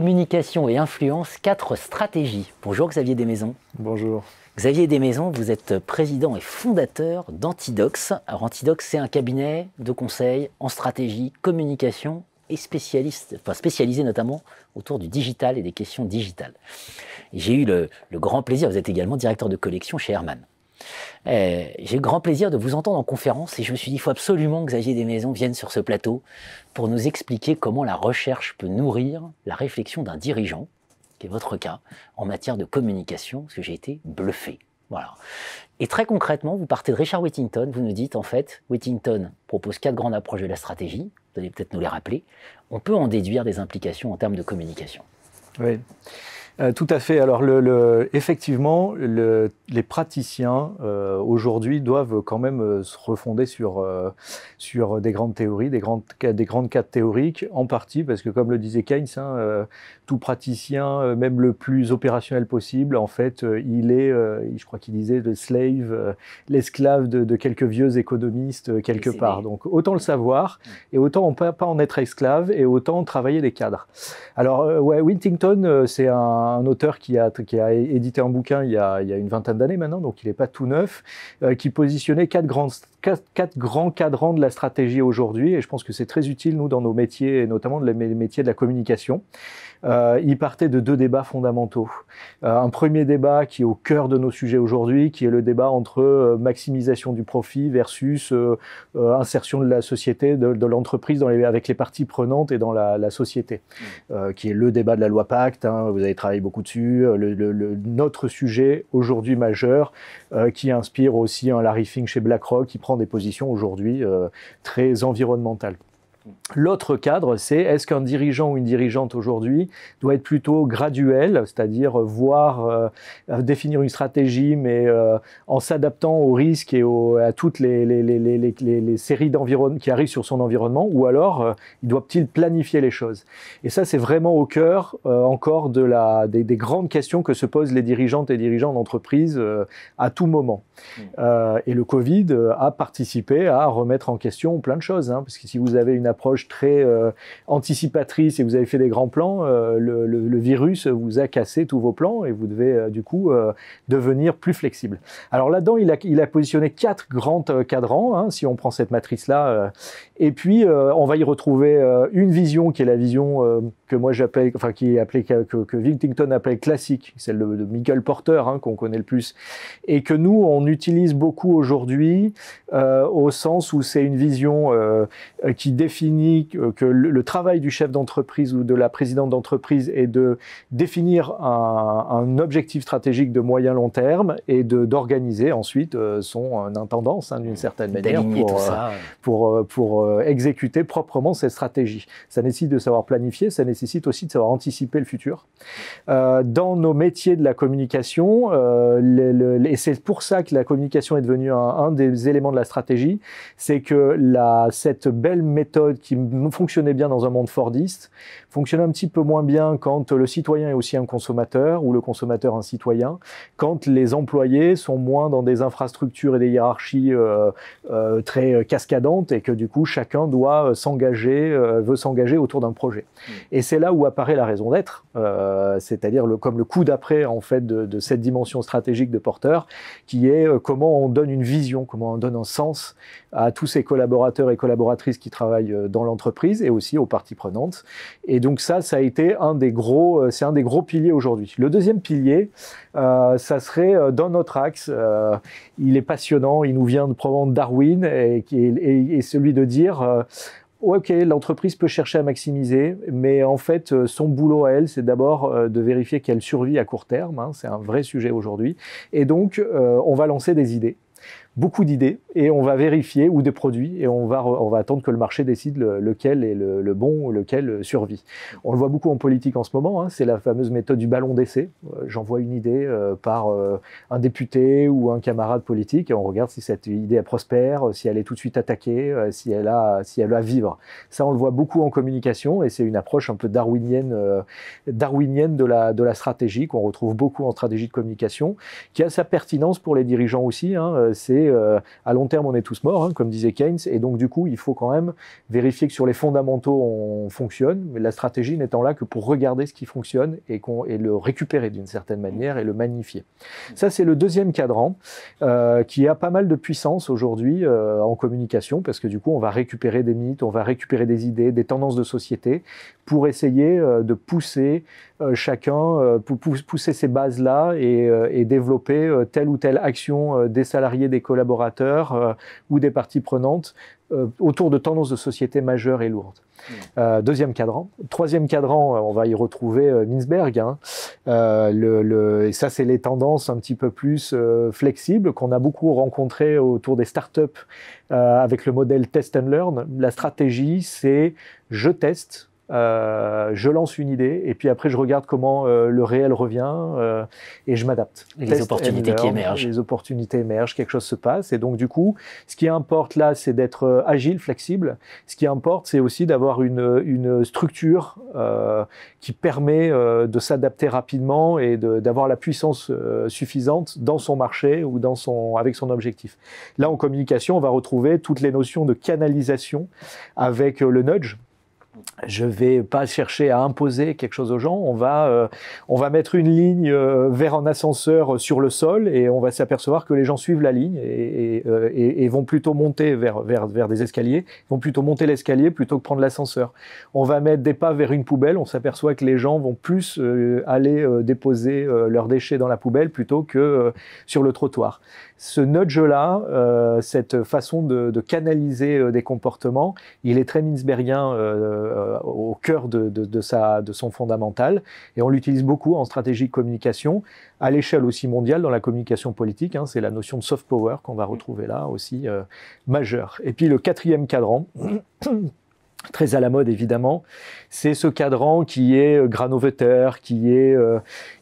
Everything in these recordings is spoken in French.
communication et influence, quatre stratégies. Bonjour Xavier Desmaisons. Bonjour. Xavier Desmaisons, vous êtes président et fondateur d'Antidox. Alors Antidox, c'est un cabinet de conseil en stratégie, communication et spécialiste, enfin spécialisé notamment autour du digital et des questions digitales. J'ai eu le, grand plaisir, vous êtes également directeur de collection chez Herman. Eh, j'ai eu grand plaisir de vous entendre en conférence et je me suis dit, il faut absolument que Xavier Desmaisons vienne sur ce plateau pour nous expliquer comment la recherche peut nourrir la réflexion d'un dirigeant, qui est votre cas, en matière de communication, parce que j'ai été bluffé. Voilà. Et très concrètement, vous partez de Richard Whittington, vous nous dites en fait, Whittington propose quatre grandes approches de la stratégie, vous allez peut-être nous les rappeler, on peut en déduire des implications en termes de communication. Oui. Euh, tout à fait. Alors, le, effectivement, les praticiens euh, aujourd'hui doivent quand même euh, se refonder sur, sur des grandes théories, des grandes, des grandes cadres théoriques, en partie parce que, comme le disait Keynes, hein, tout praticien, même le plus opérationnel possible, en fait, il est, je crois qu'il disait, le slave, l'esclave de, quelques vieux économistes quelque part. Donc, autant le savoir et autant on peut pas en être esclave et autant travailler les cadres. Alors, ouais, Wintington, c'est un un auteur qui a, qui a édité un bouquin il y a, il y a une vingtaine d'années maintenant, donc il n'est pas tout neuf, euh, qui positionnait quatre grands, quatre, grands cadrans de la stratégie aujourd'hui. Et je pense que c'est très utile, nous, dans nos métiers, et notamment les métiers de la communication. Euh, il partait de deux débats fondamentaux. Euh, un premier débat qui est au cœur de nos sujets aujourd'hui, qui est le débat entre euh, maximisation du profit versus insertion de la société, de, de l'entreprise avec les parties prenantes et dans la, la société, mmh. qui est le débat de la loi Pacte. Hein, vous avez travaillé beaucoup dessus. Le notre sujet aujourd'hui majeur, qui inspire aussi un Larry Fink chez BlackRock, qui prend des positions aujourd'hui très environnementales. L'autre cadre, c'est est-ce qu'un dirigeant ou une dirigeante aujourd'hui doit être plutôt graduel, c'est-à-dire voir, euh, définir une stratégie, mais euh, en s'adaptant aux risques et à toutes les, les, les, les séries qui arrivent sur son environnement, ou alors euh, il doit-il planifier les choses? Et ça, c'est vraiment au cœur encore de la, des, des, grandes questions que se posent les dirigeantes et dirigeants d'entreprise à tout moment. Mmh. et le Covid a participé à remettre en question plein de choses, hein, parce que si vous avez une approche très euh, anticipatrice et vous avez fait des grands plans, euh, le, virus vous a cassé tous vos plans et vous devez euh, du coup devenir plus flexible. Alors là-dedans, il a, positionné quatre grands cadrans, hein, si on prend cette matrice-là, et puis on va y retrouver une vision qui est la vision que moi j'appelle, enfin qui est appelée que, que appelle classique, celle de, de Michael Porter hein, qu'on connaît le plus, et que nous on utilise beaucoup aujourd'hui au sens où c'est une vision qui définit définit que le, travail du chef d'entreprise ou de la présidente d'entreprise est de définir un, un, objectif stratégique de moyen long terme et d'organiser ensuite euh, son intendance hein, d'une certaine manière pour, euh, pour, euh, pour exécuter proprement cette stratégie. Ça nécessite de savoir planifier, ça nécessite aussi de savoir anticiper le futur. Euh, dans nos métiers de la communication, euh, et c'est pour ça que la communication est devenue un, un des éléments de la stratégie, c'est que la, cette belle méthode qui fonctionnait bien dans un monde fordiste fonctionne un petit peu moins bien quand le citoyen est aussi un consommateur ou le consommateur un citoyen, quand les employés sont moins dans des infrastructures et des hiérarchies euh, euh, très cascadantes et que du coup chacun doit s'engager, euh, veut s'engager autour d'un projet. Mmh. Et c'est là où apparaît la raison d'être, euh, c'est-à-dire le, comme le coup d'après en fait de, de, cette dimension stratégique de porteur, qui est euh, comment on donne une vision, comment on donne un sens à tous ces collaborateurs et collaboratrices qui travaillent euh, dans l'entreprise et aussi aux parties prenantes. Et donc ça, ça a été un des gros, euh, c'est un des gros piliers aujourd'hui. Le deuxième pilier, euh, ça serait euh, dans notre axe. Euh, il est passionnant, il nous vient de probablement Darwin et, et, et celui de dire. Euh, ok, l'entreprise peut chercher à maximiser, mais en fait, son boulot à elle, c'est d'abord de vérifier qu'elle survit à court terme. Hein, c'est un vrai sujet aujourd'hui. Et donc, on va lancer des idées beaucoup d'idées et on va vérifier ou des produits et on va, on va attendre que le marché décide lequel est le, bon ou lequel survit. On le voit beaucoup en politique en ce moment, hein, c'est la fameuse méthode du ballon d'essai. Euh, j'envoie une idée euh, par euh, un député ou un camarade politique et on regarde si cette idée prospère, si elle est tout de suite attaquée, si elle a, si elle a à vivre. Ça, on le voit beaucoup en communication et c'est une approche un peu darwinienne, darwinienne de la, de la stratégie qu'on retrouve beaucoup en stratégie de communication, qui a sa pertinence pour les dirigeants aussi. Hein, c'est long terme, on est tous morts, hein, comme disait Keynes, et donc du coup, il faut quand même vérifier que sur les fondamentaux, on fonctionne, mais la stratégie n'étant là que pour regarder ce qui fonctionne et, et le récupérer d'une certaine manière et le magnifier. Ça, c'est le deuxième cadran qui a pas mal de puissance aujourd'hui en communication, parce que du coup, on va récupérer des mythes, on va récupérer des idées, des tendances de société pour essayer de pousser euh, chacun euh, pour pousser ces bases-là et, euh, développer telle ou telle action des salariés, des collaborateurs ou des parties prenantes autour de tendances de société majeures et lourdes. Mmh. deuxième cadran. Troisième cadran, on va y retrouver Minsberg. Hein. le, et ça, c'est les tendances un petit peu plus flexibles qu'on a beaucoup rencontrées autour des startups avec le modèle test and learn. La stratégie, c'est je teste, euh, je lance une idée et puis après je regarde comment euh, le réel revient euh, et je m'adapte. Les opportunités qui émergent. Les opportunités émergent, quelque chose se passe et donc du coup, ce qui importe là, c'est d'être agile, flexible. Ce qui importe, c'est aussi d'avoir une, une, structure qui permet de s'adapter rapidement et d'avoir la puissance suffisante dans son marché ou dans son, avec son objectif. Là, en communication, on va retrouver toutes les notions de canalisation avec le nudge je vais pas chercher à imposer quelque chose aux gens. On va, euh, on va mettre une ligne euh, vers un ascenseur sur le sol et on va s'apercevoir que les gens suivent la ligne et, euh, et, et, vont plutôt monter vers, vers, vers des escaliers, vont plutôt monter l'escalier plutôt que prendre l'ascenseur. On va mettre des pas vers une poubelle. On s'aperçoit que les gens vont plus aller déposer leurs déchets dans la poubelle plutôt que sur le trottoir. Ce nudge-là, cette façon de, de canaliser des comportements, il est très Minsbergien euh, au cœur de, de, sa, de son fondamental. Et on l'utilise beaucoup en stratégie de communication, à l'échelle aussi mondiale dans la communication politique. Hein, c'est la notion de soft power qu'on va retrouver là aussi euh, majeure. Et puis le quatrième cadran. Très à la mode évidemment, c'est ce cadran qui est euh, granoveteur, qui est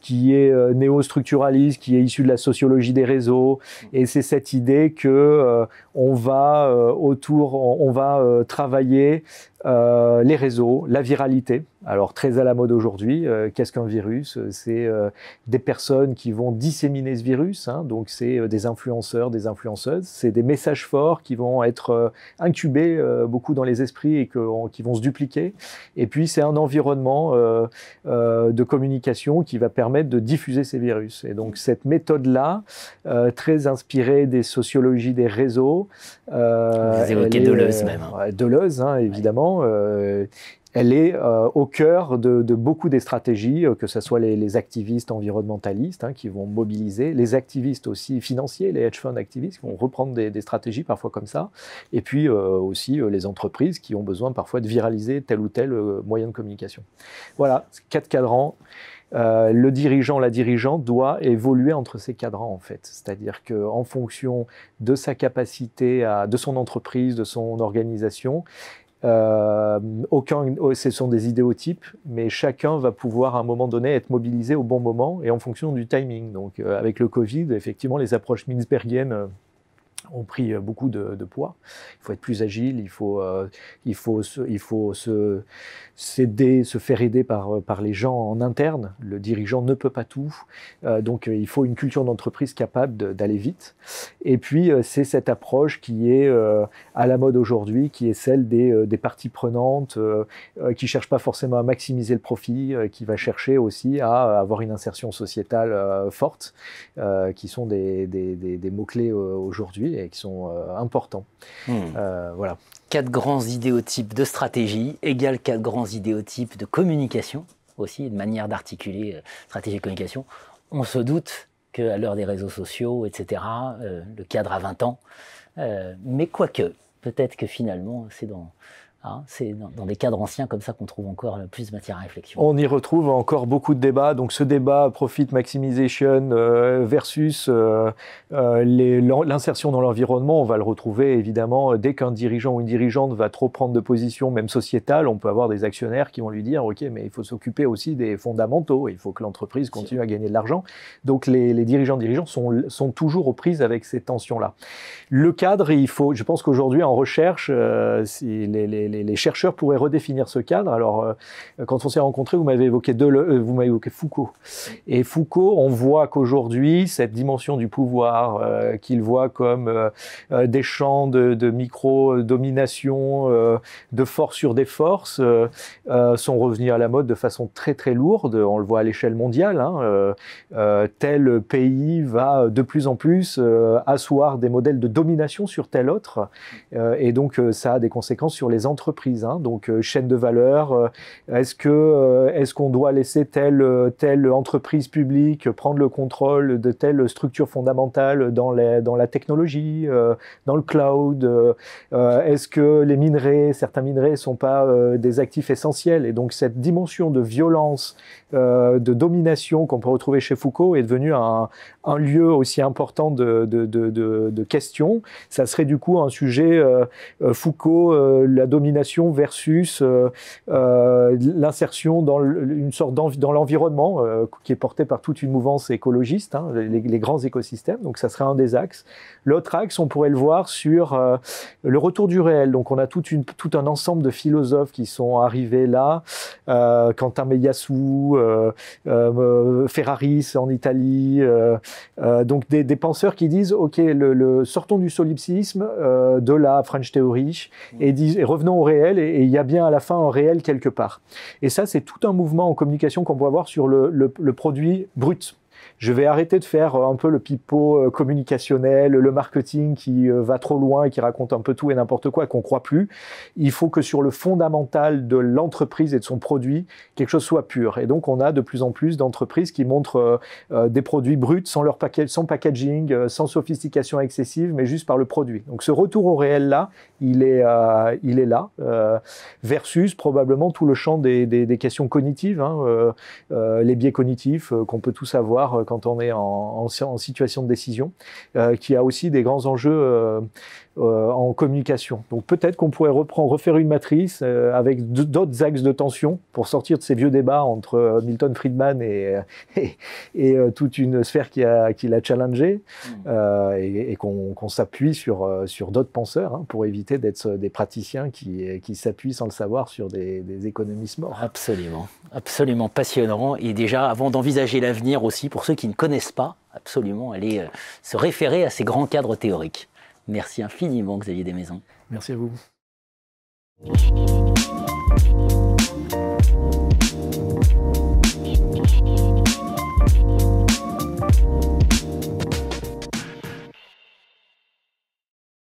qui est néo-structuraliste, qui est issu de la sociologie des réseaux, et c'est cette idée que on va autour, on va travailler euh, les réseaux, la viralité. Alors très à la mode aujourd'hui, euh, qu'est-ce qu'un virus? C'est euh, des personnes qui vont disséminer ce virus, hein, donc c'est des influenceurs, des influenceuses, c'est des messages forts qui vont être incubés beaucoup dans les esprits et qui vont se dupliquer. Et puis c'est un environnement de communication qui va permettre de diffuser ces virus. Et donc cette méthode-là, très inspirée des sociologies des réseaux, Vous évoquez Deleuze même. Hein. Deleuze, hein, évidemment. Euh, elle est euh, au cœur de, beaucoup des stratégies, euh, que ce soit les, activistes environnementalistes hein, qui vont mobiliser, les activistes aussi financiers, les hedge funds activistes qui vont reprendre des, stratégies parfois comme ça, et puis aussi les entreprises qui ont besoin parfois de viraliser tel ou tel moyen de communication. Voilà, quatre cadrans. le dirigeant, la dirigeante doit évoluer entre ces cadrans en fait, c'est-à-dire qu'en fonction de sa capacité, de son entreprise, de son organisation, euh, aucun, oh, ce sont des idéotypes, mais chacun va pouvoir à un moment donné être mobilisé au bon moment et en fonction du timing. Donc, euh, avec le Covid, effectivement, les approches Minsbergiennes euh, ont pris beaucoup de, poids. Il faut être plus agile, il faut, il faut, il faut se, s'aider, se faire aider par, par les gens en interne. Le dirigeant ne peut pas tout. Euh, donc euh, il faut une culture d'entreprise capable d'aller vite. Et puis euh, c'est cette approche qui est à la mode aujourd'hui, qui est celle des, des parties prenantes, qui cherchent pas forcément à maximiser le profit, qui va chercher aussi à avoir une insertion sociétale forte, qui sont des, des, des, mots-clés aujourd'hui et qui sont importants. Hmm. voilà quatre grands idéotypes de stratégie égale quatre grands idéotypes de communication aussi, de manière d'articuler euh, stratégie et communication. On se doute qu'à l'heure des réseaux sociaux, etc., euh, le cadre a 20 ans. Euh, mais quoique, peut-être que finalement, c'est dans, Hein, c'est dans, des cadres anciens comme ça qu'on trouve encore plus de matière à réflexion. On y retrouve encore beaucoup de débats. Donc ce débat profit maximization euh, versus euh, euh, l'insertion dans l'environnement, on va le retrouver évidemment dès qu'un dirigeant ou une dirigeante va trop prendre de position, même sociétale, on peut avoir des actionnaires qui vont lui dire ok, mais il faut s'occuper aussi des fondamentaux. Il faut que l'entreprise continue à gagner de l'argent. Donc les, les dirigeants dirigeants sont, sont toujours aux prises avec ces tensions-là. Le cadre, il faut, je pense qu'aujourd'hui en recherche, les, les les, chercheurs pourraient redéfinir ce cadre. Alors, quand on s'est rencontrés, vous m'avez évoqué, vous m'avez évoqué Foucault. Et Foucault, on voit qu'aujourd'hui, cette dimension du pouvoir, qu'il voit comme des champs de, micro-domination, de force sur des forces, sont revenus à la mode de façon très très lourde. On le voit à l'échelle mondiale. Hein, tel pays va de plus en plus asseoir des modèles de domination sur tel autre. Euh, et donc, euh, ça a des conséquences sur les entreprises. Hein. Donc, euh, chaîne de valeur, est-ce que est-ce qu'on doit laisser telle, telle entreprise publique prendre le contrôle de telle structure fondamentale dans, la technologie, dans le cloud Est-ce que les minerais, certains minerais ne sont pas des actifs essentiels? Et donc, cette dimension de violence, de domination qu'on peut retrouver chez Foucault est devenue un, lieu aussi important de, de, questions. Ça serait du coup un sujet euh, euh, Foucault, euh, la domination versus l'insertion dans une sorte dans l'environnement qui est porté par toute une mouvance écologiste, hein, les, grands écosystèmes. Donc ça serait un des axes. L'autre axe, on pourrait le voir sur le retour du réel. Donc on a toute une, tout un ensemble de philosophes qui sont arrivés là. Quentin Meillassoux, Ferraris en Italie. Euh, donc des, penseurs qui disent, OK, sortons du solipsisme, euh, de la French Theory, et, et revenons au réel, et, il y a bien à la fin un réel quelque part. Et ça, c'est tout un mouvement en communication qu'on peut avoir sur le, le produit brut je vais arrêter de faire euh, un peu le pipeau euh, communicationnel, le marketing qui euh, va trop loin et qui raconte un peu tout et n'importe quoi et qu'on croit plus. Il faut que sur le fondamental de l'entreprise et de son produit, quelque chose soit pur. Et donc, on a de plus en plus d'entreprises qui montrent des produits bruts sans leur sans packaging, sans sophistication excessive, mais juste par le produit. Donc, ce retour au réel là, il est, il est là, versus probablement tout le champ des, des, questions cognitives, hein, les biais cognitifs qu'on peut tous avoir quand on est en, situation de décision, euh, qui a aussi des grands enjeux euh, euh, en communication. Donc peut-être qu'on pourrait reprendre, refaire une matrice avec d'autres axes de tension pour sortir de ces vieux débats entre Milton Friedman et, et, toute une sphère qui l'a qui challengé mmh. et, qu'on s'appuie sur, sur d'autres penseurs hein, pour éviter d'être des praticiens qui, qui s'appuient sans le savoir sur des, des économistes morts. Absolument, absolument passionnant. Et déjà, avant d'envisager l'avenir aussi, pour qui ne connaissent pas, absolument aller euh, se référer à ces grands cadres théoriques. Merci infiniment, Xavier Desmaisons. Merci à vous.